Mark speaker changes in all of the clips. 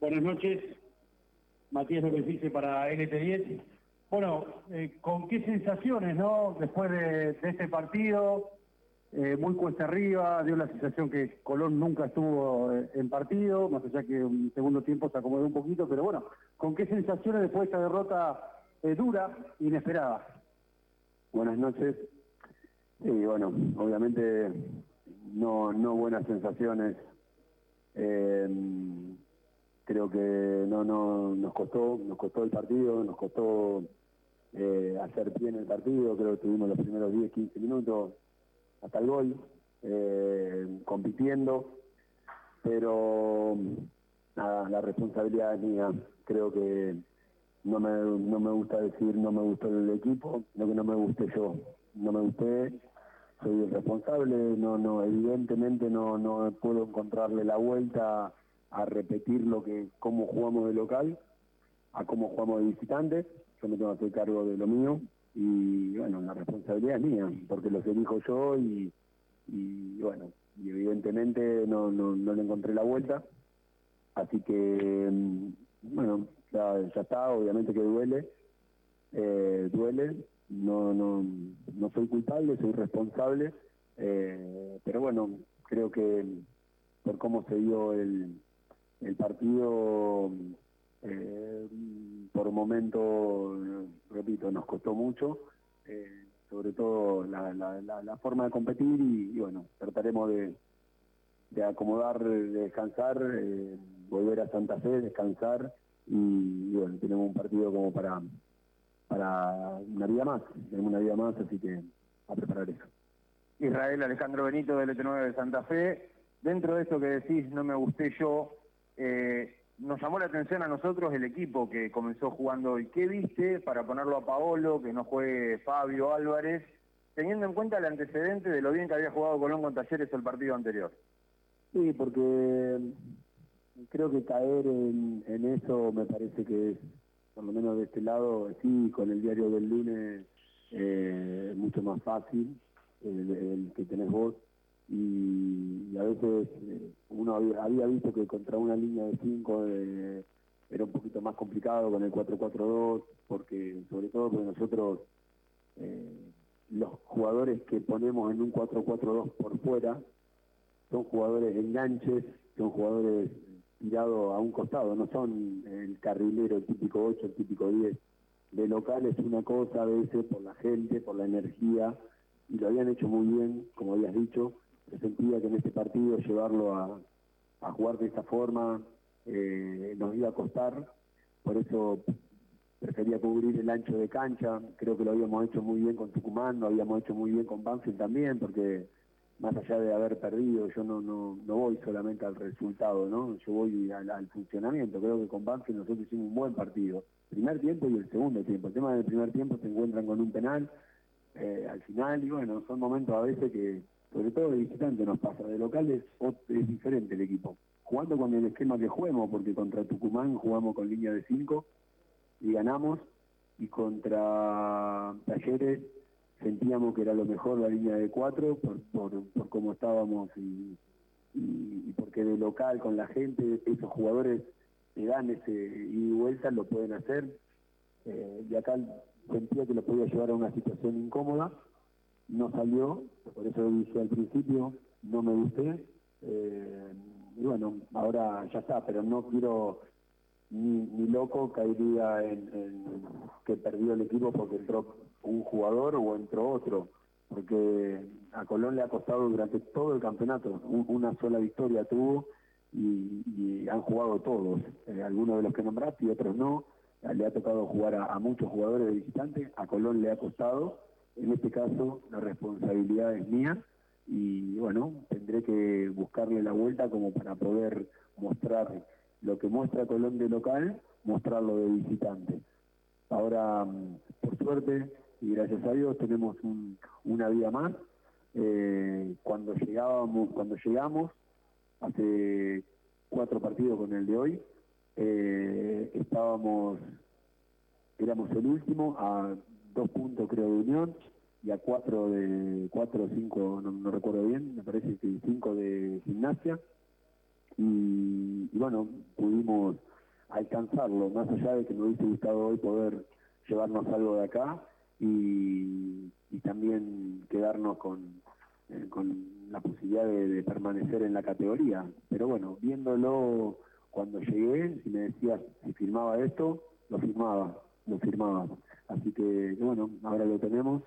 Speaker 1: Buenas noches, Matías López dice para NT10. Bueno, eh, ¿con qué sensaciones, no? Después de, este partido, eh, muy cuesta arriba, dio la sensación que Colón nunca estuvo eh, en partido, más allá que un segundo tiempo se acomodó un poquito, pero bueno, ¿con qué sensaciones después de esta derrota dura, inesperada?
Speaker 2: Buenas noches. Sí, bueno, obviamente no, no buenas sensaciones. Creo que no, no nos costó, nos costó el partido, nos costó eh, hacer pie en el partido, creo que tuvimos los primeros 10, 15 minutos hasta el gol, eh, compitiendo, pero nada, la responsabilidad es mía, creo que no me, no me gusta decir no me gustó el equipo, lo que no me guste yo, no me gusté, soy el responsable, no, no, evidentemente no, no puedo encontrarle la vuelta a repetir lo que, cómo jugamos de local, a cómo jugamos de visitante, yo me tengo que hacer cargo de lo mío y bueno, la responsabilidad es mía, porque los elijo yo y, bueno, y evidentemente no, no, no, le encontré la vuelta, así que mm, bueno, ya, está, obviamente que duele, eh, duele, no, no, no soy culpable, soy responsable, eh, pero bueno, creo que por cómo se dio el, el partido eh, por momento, repito, nos costó mucho, eh, sobre todo la, forma de competir y, bueno, trataremos de, acomodar, de descansar, eh, volver a Santa Fe, descansar y, bueno, tenemos un partido como para, para una vida más, tenemos una vida más, así que a preparar eso.
Speaker 3: Israel Alejandro Benito del ET9 de Santa Fe, dentro de esto que decís, no me gusté yo, eh, nos llamó la atención a nosotros el equipo que comenzó jugando hoy. ¿Qué viste para ponerlo a Paolo, que no juegue Fabio Álvarez, teniendo en cuenta el antecedente de lo bien que había jugado Colón con Talleres el partido anterior?
Speaker 2: Sí, porque creo que caer en, eso me parece que es, por lo menos de este lado, sí, con el diario del lunes eh, mucho más fácil el que tenés vos y, a veces eh, uno había, visto que contra una línea de 5 eh, era un poquito más complicado con el 4-4-2, porque sobre todo porque nosotros eh, los jugadores que ponemos en un 4-4-2 por fuera son jugadores enganches, son jugadores tirados a un costado, no son el carrilero el típico 8, el típico 10. De local es una cosa a veces por la gente, por la energía, y lo habían hecho muy bien, como habías dicho, sentía que en este partido llevarlo a, jugar de esta forma eh, nos iba a costar, por eso prefería cubrir el ancho de cancha, creo que lo habíamos hecho muy bien con Tucumán, lo habíamos hecho muy bien con Banfield también, porque más allá de haber perdido, yo no, no, no voy solamente al resultado, ¿no? Yo voy al, funcionamiento, creo que con Banfield nosotros hicimos un buen partido, primer tiempo y el segundo tiempo, el tema del primer tiempo se encuentran con un penal eh, al final y bueno, son momentos a veces que sobre todo de visitante nos pasa, de locales es diferente el equipo. Jugando con el esquema que juguemos, porque contra Tucumán jugamos con línea de 5 y ganamos, y contra Talleres sentíamos que era lo mejor la línea de 4 por, por, cómo estábamos y, porque de local con la gente, esos jugadores que dan ese y vuelta, lo pueden hacer. Eh, y acá sentía que lo podía llevar a una situación incómoda no salió, por eso dije al principio, no me gusté, eh, y bueno, ahora ya está, pero no quiero ni, loco caería en, que perdió el equipo porque entró un jugador o entró otro, porque a Colón le ha costado durante todo el campeonato, una sola victoria tuvo y, han jugado todos, eh, algunos de los que nombraste y otros no, le ha tocado jugar a, a muchos jugadores de visitantes, a Colón le ha costado, en este caso la responsabilidad es mía y bueno, tendré que buscarle la vuelta como para poder mostrar lo que muestra Colón de local, mostrarlo de visitante. Ahora, mm, por suerte y gracias a Dios, tenemos una vida más. Eh, cuando llegábamos, cuando llegamos, hace cuatro partidos con el de hoy, eh, estábamos, éramos el último a dos puntos creo de Unión y a cuatro de cuatro o cinco, no, recuerdo bien, me parece que cinco de gimnasia. Y, bueno, pudimos alcanzarlo, más allá de que me hubiese gustado hoy poder llevarnos algo de acá y, también quedarnos con, eh, con la posibilidad de, permanecer en la categoría. Pero bueno, viéndolo cuando llegué, si me decías si firmaba esto, lo firmaba, lo firmaba. Así que bueno, ahora lo tenemos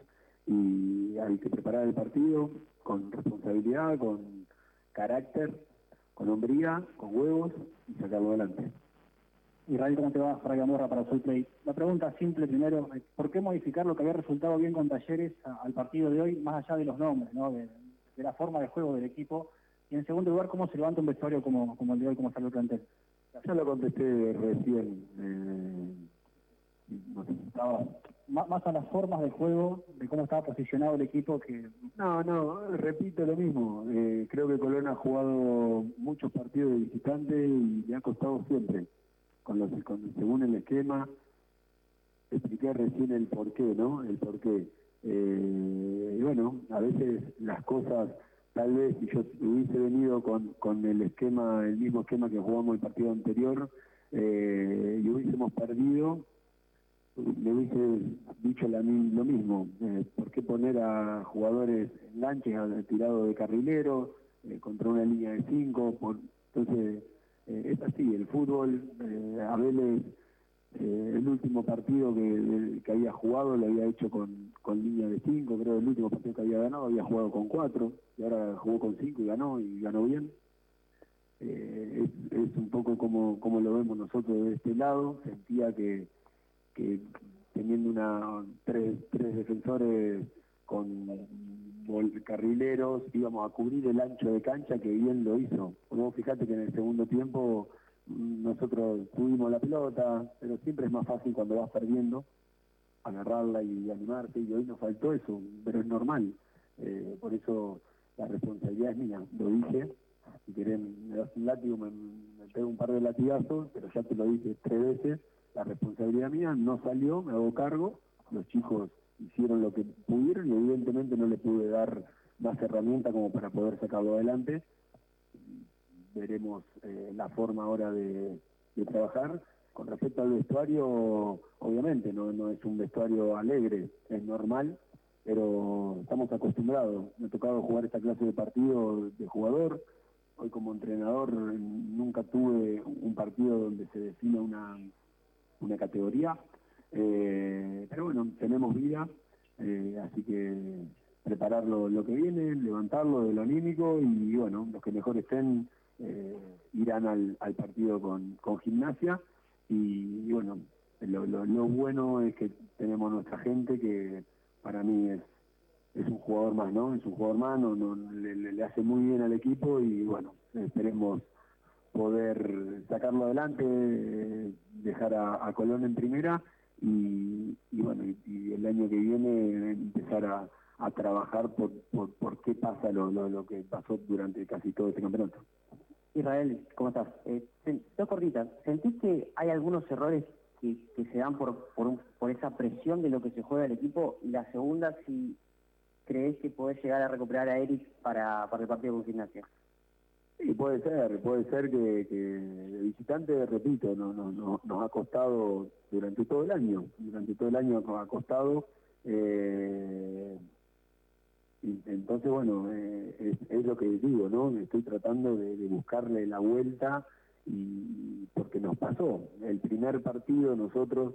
Speaker 2: y hay que preparar el partido con responsabilidad, con carácter, con hombría, con huevos y sacarlo adelante.
Speaker 4: Israel, ¿cómo te va? Para Gamorra, para Soulplay. La pregunta simple primero, ¿por qué modificar lo que había resultado bien con Talleres al partido de hoy, más allá de los nombres, ¿no? de, la forma de juego del equipo? Y en segundo lugar, ¿cómo se levanta un vestuario como, como el de hoy, como salió el plantel?
Speaker 2: Ya lo contesté recién. Eh,
Speaker 4: más, a las formas de juego, de cómo estaba posicionado el equipo que...
Speaker 2: No, no, repito lo mismo. Eh, creo que Colón ha jugado muchos partidos de visitante y le ha costado siempre con los, según el esquema, expliqué recién el porqué, ¿no? El porqué. Eh, y bueno, a veces las cosas, tal vez si yo hubiese venido con, con el esquema, el mismo esquema que jugamos el partido anterior, eh, y hubiésemos perdido, le hubiese dicho la, lo mismo. Eh, ¿Por qué poner a jugadores enganches tirado de carrilero eh, contra una línea de cinco? Por, entonces, eh, es así, el fútbol, eh, a Vélez, el último partido que, había jugado lo había hecho con, línea de 5, creo el último partido que había ganado había jugado con 4 y ahora jugó con 5 y ganó y ganó bien. es, un poco como, como lo vemos nosotros de este lado, sentía que, que teniendo una tres, tres defensores con carrileros, íbamos a cubrir el ancho de cancha que bien lo hizo. Vos fíjate que en el segundo tiempo mm, nosotros tuvimos la pelota, pero siempre es más fácil cuando vas perdiendo agarrarla y animarte, y hoy nos faltó eso, pero es normal. Eh, por eso la responsabilidad es mía, lo dije. Si querés, me das un látigo, me, me pego un par de latigazos, pero ya te lo dije tres veces. La responsabilidad mía no salió, me hago cargo. Los chicos hicieron lo que pudieron y evidentemente no le pude dar más herramientas como para poder sacarlo adelante. Veremos eh, la forma ahora de, trabajar. Con respecto al vestuario, obviamente no, no es un vestuario alegre, es normal, pero estamos acostumbrados. Me ha tocado jugar esta clase de partido de jugador. Hoy como entrenador nunca tuve un partido donde se defina una, una categoría. Eh, pero bueno, tenemos vida, eh, así que preparar lo, que viene, levantarlo de lo anímico y bueno, los que mejor estén eh, irán al, partido con, gimnasia y, bueno, lo, bueno es que tenemos nuestra gente que para mí es, un jugador más, ¿no? Es un jugador más, no, le, hace muy bien al equipo y bueno, esperemos poder sacarlo adelante, dejar a Colón en primera y, bueno, y, el año que viene empezar a, trabajar por, por, qué pasa lo, lo, que pasó durante casi todo este campeonato.
Speaker 4: Israel, ¿cómo estás? Eh, dos cortitas. ¿Sentís que hay algunos errores que, se dan por, por, por esa presión de lo que se juega el equipo? Y la segunda, si crees que podés llegar a recuperar a Eric para, para el partido con gimnasia.
Speaker 2: Sí, puede ser, puede ser que, que el visitante, repito, no, no, nos ha costado durante todo el año, durante todo el año nos ha costado, eh, entonces bueno, eh, es, lo que digo, ¿no? Estoy tratando de, buscarle la vuelta y porque nos pasó, el primer partido nosotros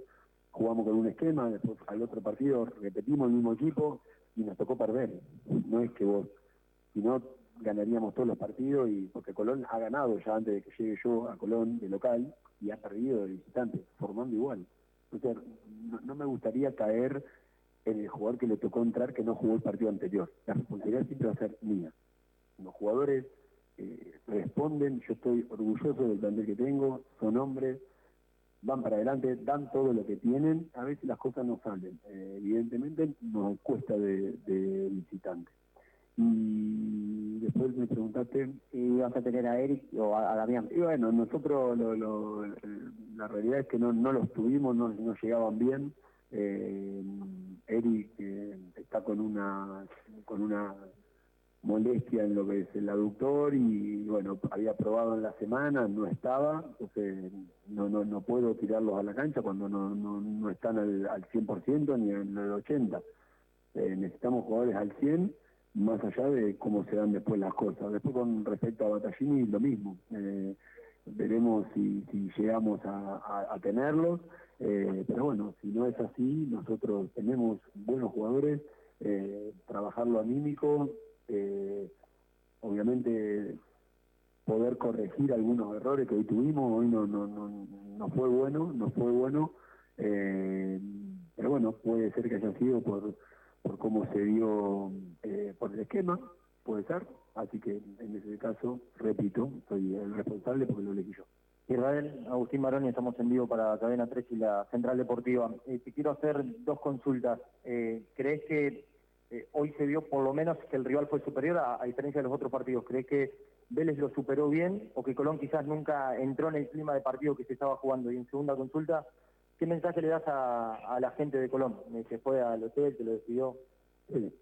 Speaker 2: jugamos con un esquema, después al otro partido repetimos el mismo equipo y nos tocó perder, no es que vos, si no ganaríamos todos los partidos y porque Colón ha ganado ya antes de que llegue yo a Colón de local y ha perdido de visitante, formando igual. Entonces, no, me gustaría caer en el jugador que le tocó entrar que no jugó el partido anterior. La responsabilidad siempre va a ser mía. Los jugadores eh, responden, yo estoy orgulloso del plantel que tengo, son hombres, van para adelante, dan todo lo que tienen, a veces las cosas no salen. Eh, evidentemente nos cuesta de, de visitante. Y después me preguntaste...
Speaker 4: Si vas a tener a Eric o a, Damián.
Speaker 2: Y bueno, nosotros lo, la realidad es que no, no los tuvimos, no, no llegaban bien. Eh, Eric eh, está con una con una molestia en lo que es el aductor y bueno, había probado en la semana, no estaba, entonces no, no, no puedo tirarlos a la cancha cuando no, no, no están al, al 100% ni al 80%. Eh, necesitamos jugadores al 100% más allá de cómo se dan después las cosas. Después con respecto a Battaglini, lo mismo. Eh, veremos si, llegamos a, a, tenerlos, eh, pero bueno, si no es así, nosotros tenemos buenos jugadores, eh, trabajar lo anímico, eh, obviamente poder corregir algunos errores que hoy tuvimos, hoy no, no, no, no fue bueno, no fue bueno, pero bueno, puede ser que haya sido por, por cómo se dio eh, por el esquema, puede ser, así que en ese caso, repito, soy el responsable porque lo elegí yo.
Speaker 5: Israel, Agustín Maroni, estamos en vivo para Cadena 3 y la Central Deportiva. Eh, te quiero hacer dos consultas. Eh, ¿Crees que eh, hoy se vio por lo menos que el rival fue superior a, a, diferencia de los otros partidos? ¿Crees que Vélez lo superó bien o que Colón quizás nunca entró en el clima de partido que se estaba jugando? Y en segunda consulta, ¿qué mensaje le das a, la gente de Colón? ¿Se fue al hotel, te lo decidió?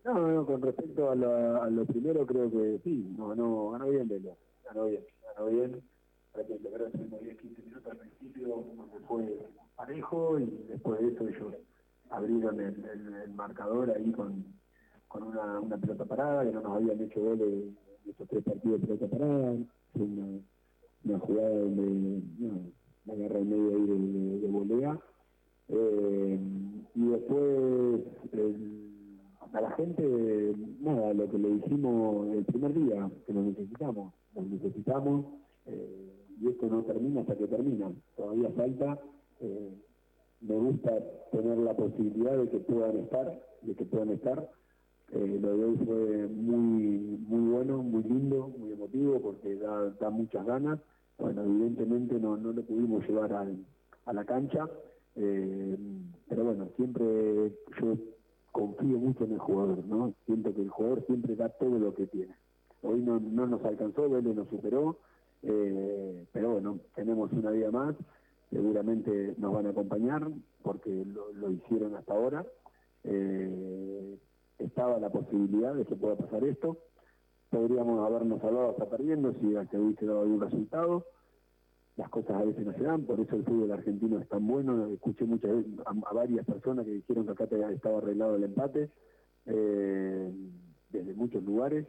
Speaker 2: No, no, con respecto a lo, a lo primero, creo que sí, no, ganó, ganó bien Vélez, ganó bien, ganó bien creo que tuvimos 10, 15 minutos al principio, fue parejo y después ellos abrieron el, marcador ahí con, una, pelota parada, que no nos habían hecho goles en estos tres partidos de pelota parada, fue una, una jugada no, la agarra en medio ahí de, de, volea. Eh, y después el, a la gente, nada, lo que le dijimos el primer día, que lo necesitamos, lo necesitamos. Eh, y esto no termina hasta que termina, todavía falta, eh, me gusta tener la posibilidad de que puedan estar, de que puedan estar, eh, lo de hoy fue muy, muy bueno, muy lindo, muy emotivo, porque da, da muchas ganas, bueno, evidentemente no, no lo pudimos llevar al, a la cancha, eh, pero bueno, siempre yo confío mucho en el jugador, ¿no? Siento que el jugador siempre da todo lo que tiene. Hoy no, no nos alcanzó, Vélez nos superó, eh, pero bueno, tenemos una vida más, seguramente nos van a acompañar porque lo, lo hicieron hasta ahora. Eh, estaba la posibilidad de que pueda pasar esto. Podríamos habernos hablado hasta perdiendo si se hubiese dado algún resultado. Las cosas a veces no se dan, por eso el fútbol argentino es tan bueno. Escuché muchas veces a, varias personas que dijeron que acá estaba arreglado el empate eh, desde muchos lugares.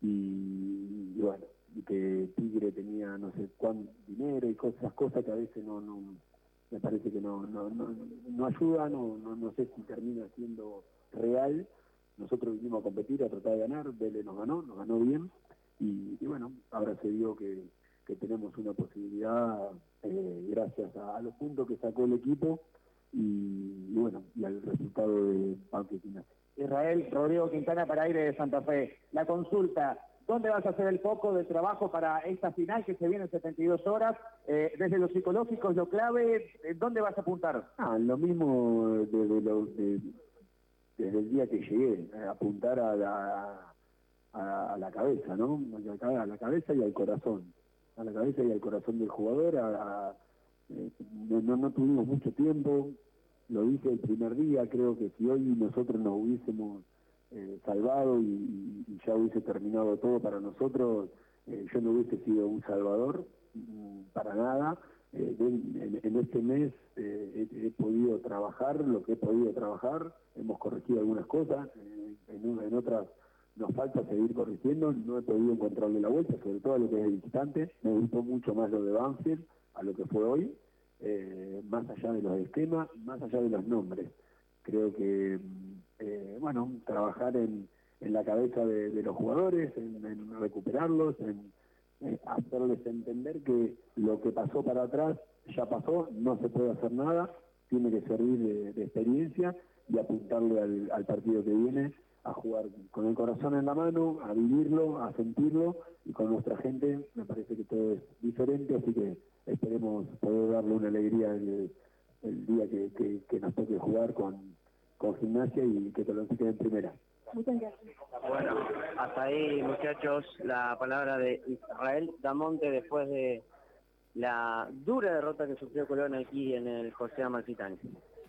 Speaker 2: Y, bueno, y que Tigre tenía no sé cuánto dinero y cosas, cosas que a veces no, no me parece que no, no, no, no ayudan, no, no, no sé si termina siendo real. Nosotros vinimos a competir, a tratar de ganar, Vélez nos ganó, nos ganó bien, y, y bueno, ahora se vio que, que tenemos una posibilidad eh, gracias a, a, los puntos que sacó el equipo y, y bueno, y al resultado de Panque
Speaker 5: Israel Rodrigo Quintana para aire de Santa Fe. La consulta, ¿Dónde vas a hacer el foco de trabajo para esta final que se viene en 72 horas? Eh, desde lo psicológico lo clave, ¿dónde vas a apuntar?
Speaker 2: Ah, lo mismo desde, lo, de, desde el día que llegué, eh, apuntar a la, a, a, la cabeza, ¿no? A la cabeza y al corazón, a la cabeza y al corazón del jugador. A, eh, no, no tuvimos mucho tiempo, lo dije el primer día, creo que si hoy nosotros nos hubiésemos eh, salvado y, y, ya hubiese terminado todo para nosotros, eh, yo no hubiese sido un salvador mm, para nada. Eh, en, en, este mes eh, he, podido trabajar lo que he podido trabajar, hemos corregido algunas cosas, eh, en, otras nos falta seguir corrigiendo, no he podido encontrarle la vuelta, sobre todo a lo que es el visitante, me gustó mucho más lo de Banfield a lo que fue hoy, eh, más allá de los esquemas, más allá de los nombres. Creo que mm, eh, bueno, trabajar en, en la cabeza de, de los jugadores, en, en recuperarlos, en, en, hacerles entender que lo que pasó para atrás ya pasó, no se puede hacer nada, tiene que servir de, experiencia y apuntarle al, partido que viene a jugar con el corazón en la mano, a vivirlo, a sentirlo y con nuestra gente me parece que todo es diferente, así que esperemos poder darle una alegría el, día que, nos toque jugar con, gimnasia y que Colón se quede en primera.
Speaker 5: Bueno, hasta ahí muchachos la palabra de Israel Damonte después de la dura derrota que sufrió Colón aquí en el José Amalfitani.